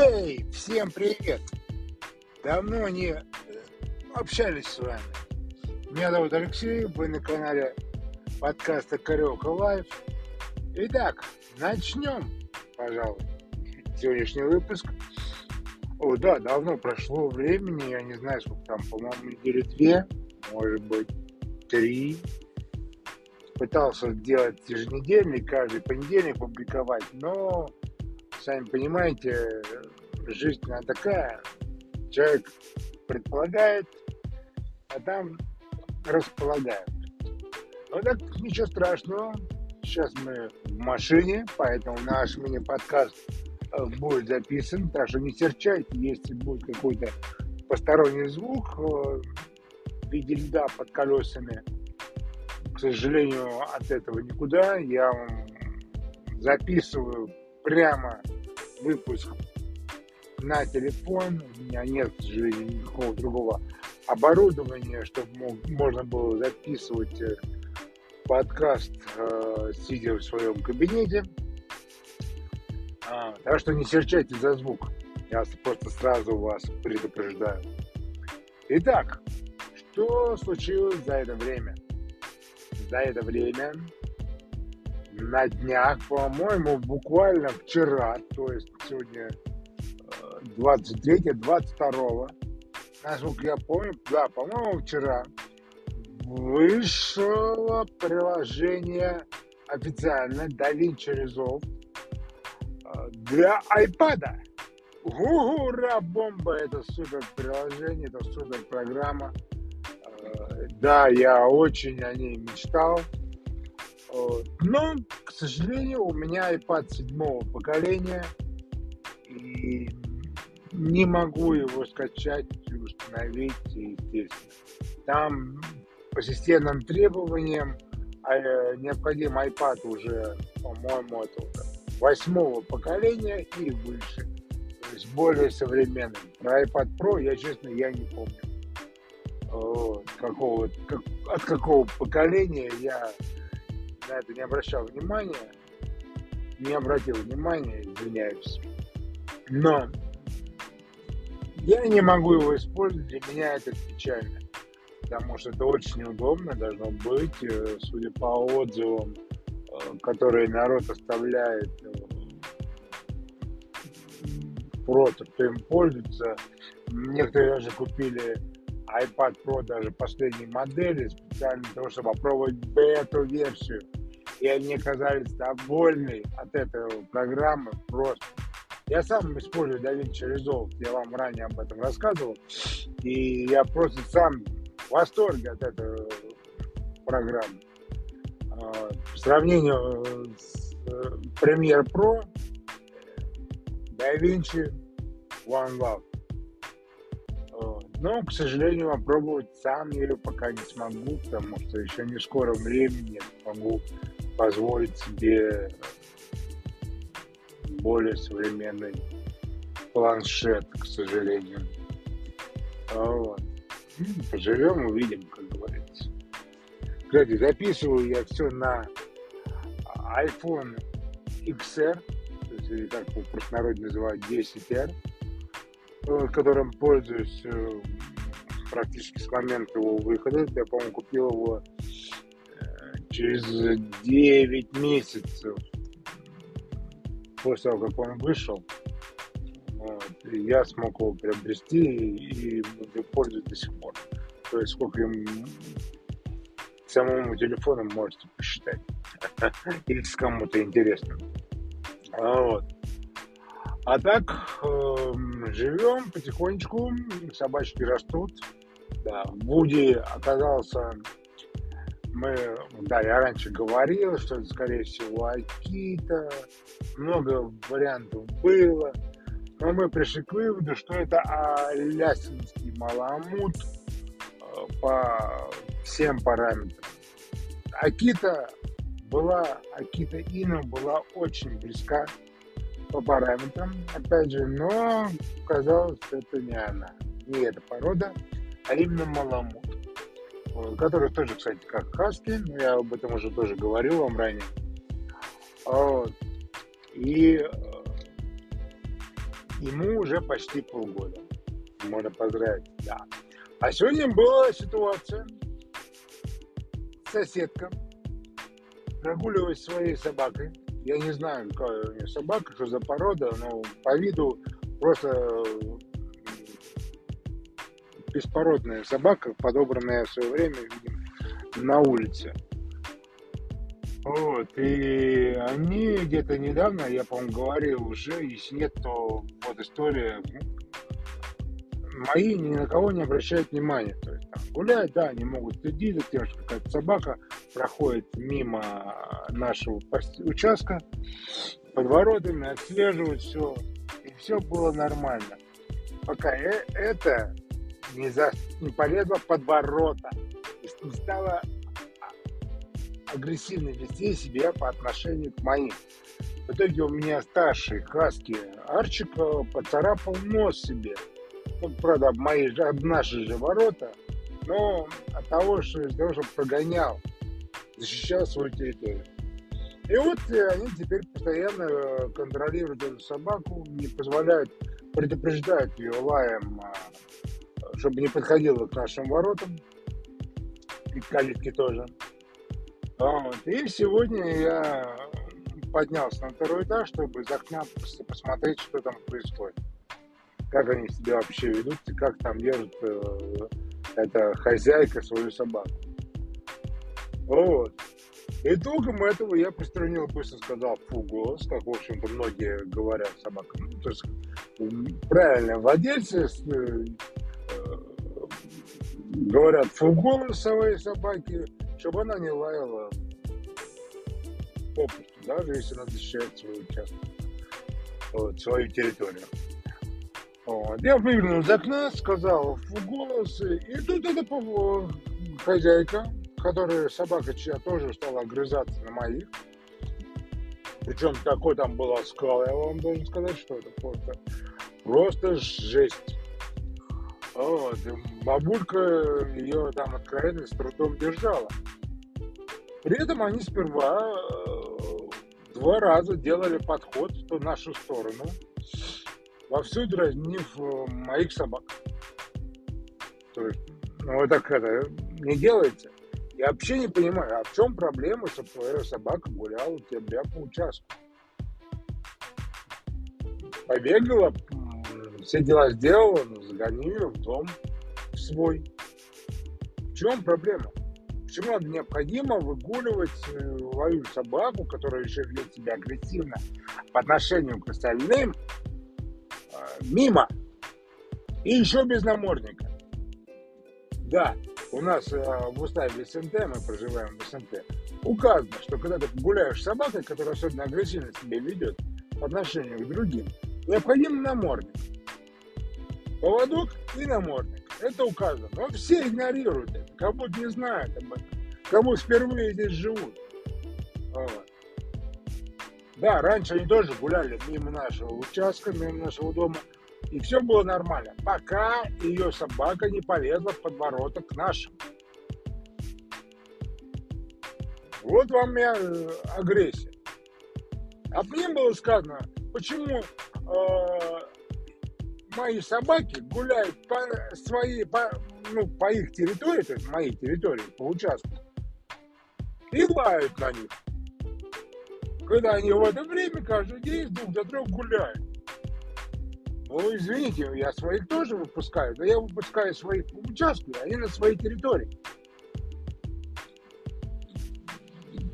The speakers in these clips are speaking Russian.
Эй, всем привет! Давно не э, общались с вами. Меня зовут Алексей, вы на канале подкаста Карелка Life. Итак, начнем, пожалуй, сегодняшний выпуск. О, да, давно прошло времени, я не знаю, сколько там, по-моему, недели две, может быть, три. Пытался делать еженедельный, каждый понедельник публиковать, но сами понимаете, жизнь она такая. Человек предполагает, а там располагают. Но так ничего страшного. Сейчас мы в машине, поэтому наш мини-подкаст э, будет записан. Так что не серчайте, если будет какой-то посторонний звук э, в виде льда под колесами. К сожалению, от этого никуда. Я вам записываю прямо выпуск на телефон. У меня нет, сожалению, никакого другого оборудования, чтобы мог, можно было записывать э, подкаст, э, сидя в своем кабинете. А, так что не серчайте за звук. Я просто сразу вас предупреждаю. Итак, что случилось за это время? За это время на днях, по-моему, буквально вчера, то есть сегодня 23 22 насколько я помню, да, по-моему, вчера вышло приложение официально DaVinci Resolve для iPad. Ура, бомба! Это супер приложение, это супер программа. Да, я очень о ней мечтал. Но, к сожалению, у меня iPad седьмого поколения, и не могу его скачать установить, естественно. Там по системным требованиям а, необходим iPad уже, по-моему, это восьмого поколения и выше. То есть более современный. Про iPad Pro я, честно, я не помню. Какого, как, от какого поколения я на это не обращал внимания, не обратил внимания, извиняюсь. Но я не могу его использовать, для меня это печально, потому что это очень удобно должно быть, э, судя по отзывам, э, которые народ оставляет э, просто кто им пользуется. Некоторые даже купили iPad Pro даже последней модели специально для того, чтобы попробовать бету-версию и они оказались довольны от этой программы просто. Я сам использую DaVinci Resolve, я вам ранее об этом рассказывал, и я просто сам в восторге от этой программы. А, по сравнению с э, Premiere Pro, DaVinci One Love. Но, к сожалению, попробовать сам я ее пока не смогу, потому что еще не в скором времени смогу позволить себе более современный планшет, к сожалению. А вот. Поживем, увидим, как говорится. Кстати, записываю я все на iPhone XR, или как его простонародье называют, 10R, которым пользуюсь э, практически с момента его выхода. Я, по-моему, купил его через 9 месяцев после того, как он вышел, я смог его приобрести и, и пользуюсь до сих пор. То есть сколько им самому телефону можете посчитать, если кому-то интересно. А вот. А так, э, живем потихонечку, собачки растут. Да, Вуди оказался мы, да, я раньше говорил, что это, скорее всего, Акита, много вариантов было, но мы пришли к выводу, что это алясинский маламут э, по всем параметрам. Акита была, Акита Ина была очень близка по параметрам, опять же, но казалось, что это не она, не эта порода, а именно маламут который тоже, кстати, как хаски, я об этом уже тоже говорил вам ранее. Вот. И ему уже почти полгода. Можно поздравить, да. А сегодня была ситуация. Соседка прогуливаясь своей собакой. Я не знаю, какая у нее собака, что за порода, но по виду просто беспородная собака, подобранная в свое время видимо, на улице. Вот, и они где-то недавно, я, по-моему, говорил уже, если нет, то вот история, мои ни на кого не обращают внимания. То есть там гуляют, да, они могут следить за тем, что какая-то собака проходит мимо нашего участка под воротами, отслеживают все, и все было нормально. Пока э, это не, за, не полезло под ворота, не стало агрессивно вести себя по отношению к моим. В итоге у меня старший хаски Арчик поцарапал нос себе. Ну, правда, об, мои, об наши же ворота, но от того, что из того, что прогонял, защищал свою территорию. И вот э, они теперь постоянно э, контролируют эту собаку, не позволяют, предупреждают ее лаем, а, чтобы не подходила к нашим воротам, и к калитке тоже. Вот. И сегодня я поднялся на второй этаж, чтобы из окна посмотреть, что там происходит. Как они себя вообще ведут, и как там держит э, эта хозяйка свою собаку. Вот. Итогом этого я пристранил, быстро сказал фу голос, как, в общем-то, многие говорят собакам. Ну, то есть, правильно, владельцы э, говорят фу голос своей собаки, чтобы она не лаяла попусту, даже если она защищает свой участок, вот, свою территорию. Вот. Я выглянул из окна, сказал в голос, и тут эта хозяйка, которая собака чья тоже стала огрызаться на моих. Причем такой там был оскал, я вам должен сказать, что это просто, просто жесть. Вот. Бабулька ее там откровенно с трудом держала. При этом они сперва э, два раза делали подход в нашу сторону, вовсю дразнив э, моих собак. То есть, ну, вы так это не делаете. Я вообще не понимаю, а в чем проблема, чтобы твоя собака гуляла у тебя по участку? Побегала, все дела сделала, ну, загони в дом свой. В чем проблема? Почему необходимо выгуливать свою э, собаку, которая еще ведет себя агрессивно по отношению к остальным, мимо. И еще без намордника. Да, у нас э, в уставе СНТ, мы проживаем в СНТ, указано, что когда ты гуляешь с собакой, которая особенно агрессивно себя ведет по отношению к другим, необходим намордник. Поводок и намордник. Это указано. Но все игнорируют это, как будто не знают об этом. Кому впервые здесь живут. Вот. Да, раньше они тоже гуляли мимо нашего участка, мимо нашего дома, и все было нормально, пока ее собака не полезла в подворота к нашим. Вот вам и э, агрессия. А мне было сказано, почему э, мои собаки гуляют по своей, по, ну, по их территории, то есть моей территории, по участку, и лают на них когда они в это время каждый день друг за друга гуляют. Ну, извините, я своих тоже выпускаю, но я выпускаю своих по участку, они на своей территории.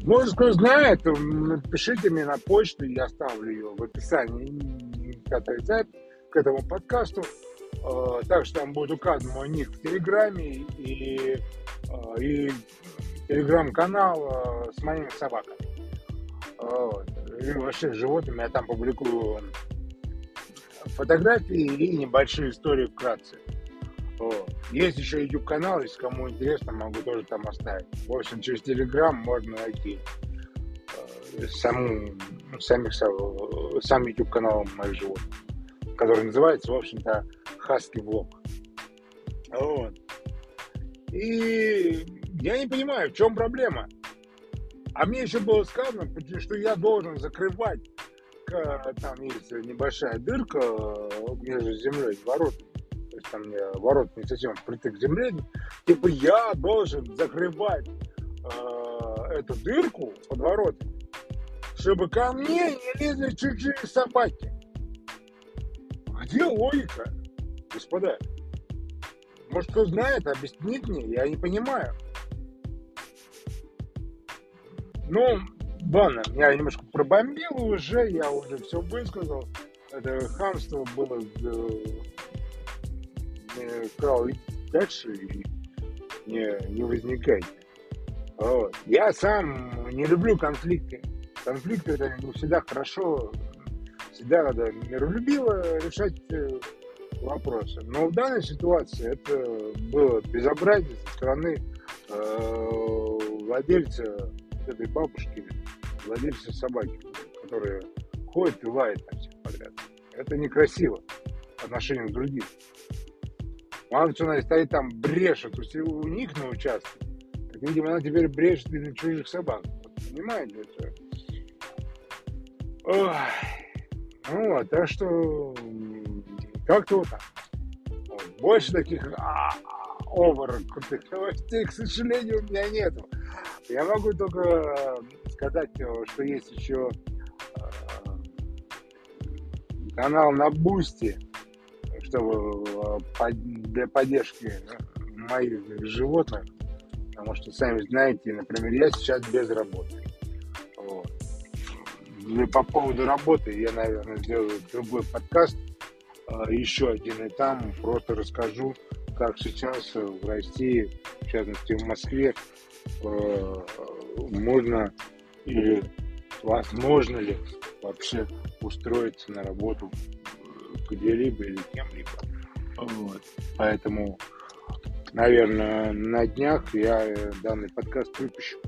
Может, кто знает, напишите мне на почту, я оставлю ее в описании к этому подкасту. Э, так что там будет указан мой ник в Телеграме и, э, и Телеграм-канал э, с моими собаками. И вообще с животными я там публикую фотографии и небольшие истории вкратце. Есть еще YouTube канал, если кому интересно, могу тоже там оставить. В общем, через Telegram можно найти саму, самих, сам YouTube канал моих животных, который называется, в общем-то, Husky Vlog. Вот. И я не понимаю, в чем проблема. А мне еще было сказано, что я должен закрывать как там есть небольшая дырка между землей и воротами, то есть там ворот не совсем впритык к земле, типа я должен закрывать э, эту дырку под воротами, чтобы ко мне не лезли чужие собаки. Где логика, господа? Может, кто знает, объяснит мне, я не понимаю. Ну, ладно, я немножко пробомбил уже, я уже все высказал. Это хамство было э, сказал, дальше и не, не возникайте. Вот. Я сам не люблю конфликты. Конфликты это не всегда хорошо. Всегда миролюбиво решать э, вопросы. Но в данной ситуации это было безобразие со стороны э, владельца этой бабушки, владельца собаки, которая ходит и лает на всех подряд. Это некрасиво по отношению к другим. Мало что она стоит там, брешет у них на участке. Так, видимо, она теперь брешет и на чужих собак. Понимаете, это... Ой. Ну вот, так что как-то вот так. Больше таких а, овер крутых новостей, к сожалению, у меня нету. Я могу только э, сказать, э, что есть еще э, канал на Boosty, чтобы для поддержки моих животных, потому что, сами знаете, например, я сейчас без работы. Вот. По поводу работы я, наверное, сделаю другой подкаст, еще один, и там просто расскажу, как сейчас в России, в частности в Москве, э, можно или возможно ли вообще устроиться на работу где-либо или кем-либо. Вот. Поэтому, наверное, на днях я э, данный подкаст выпущу.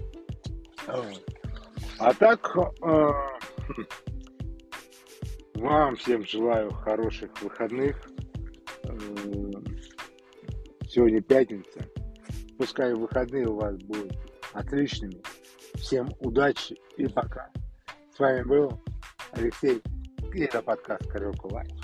А так, э, вам всем желаю хороших выходных. Сегодня пятница. Пускай выходные у вас будут отличными. Всем удачи и пока. С вами был Алексей и это подкаст Карелка Life.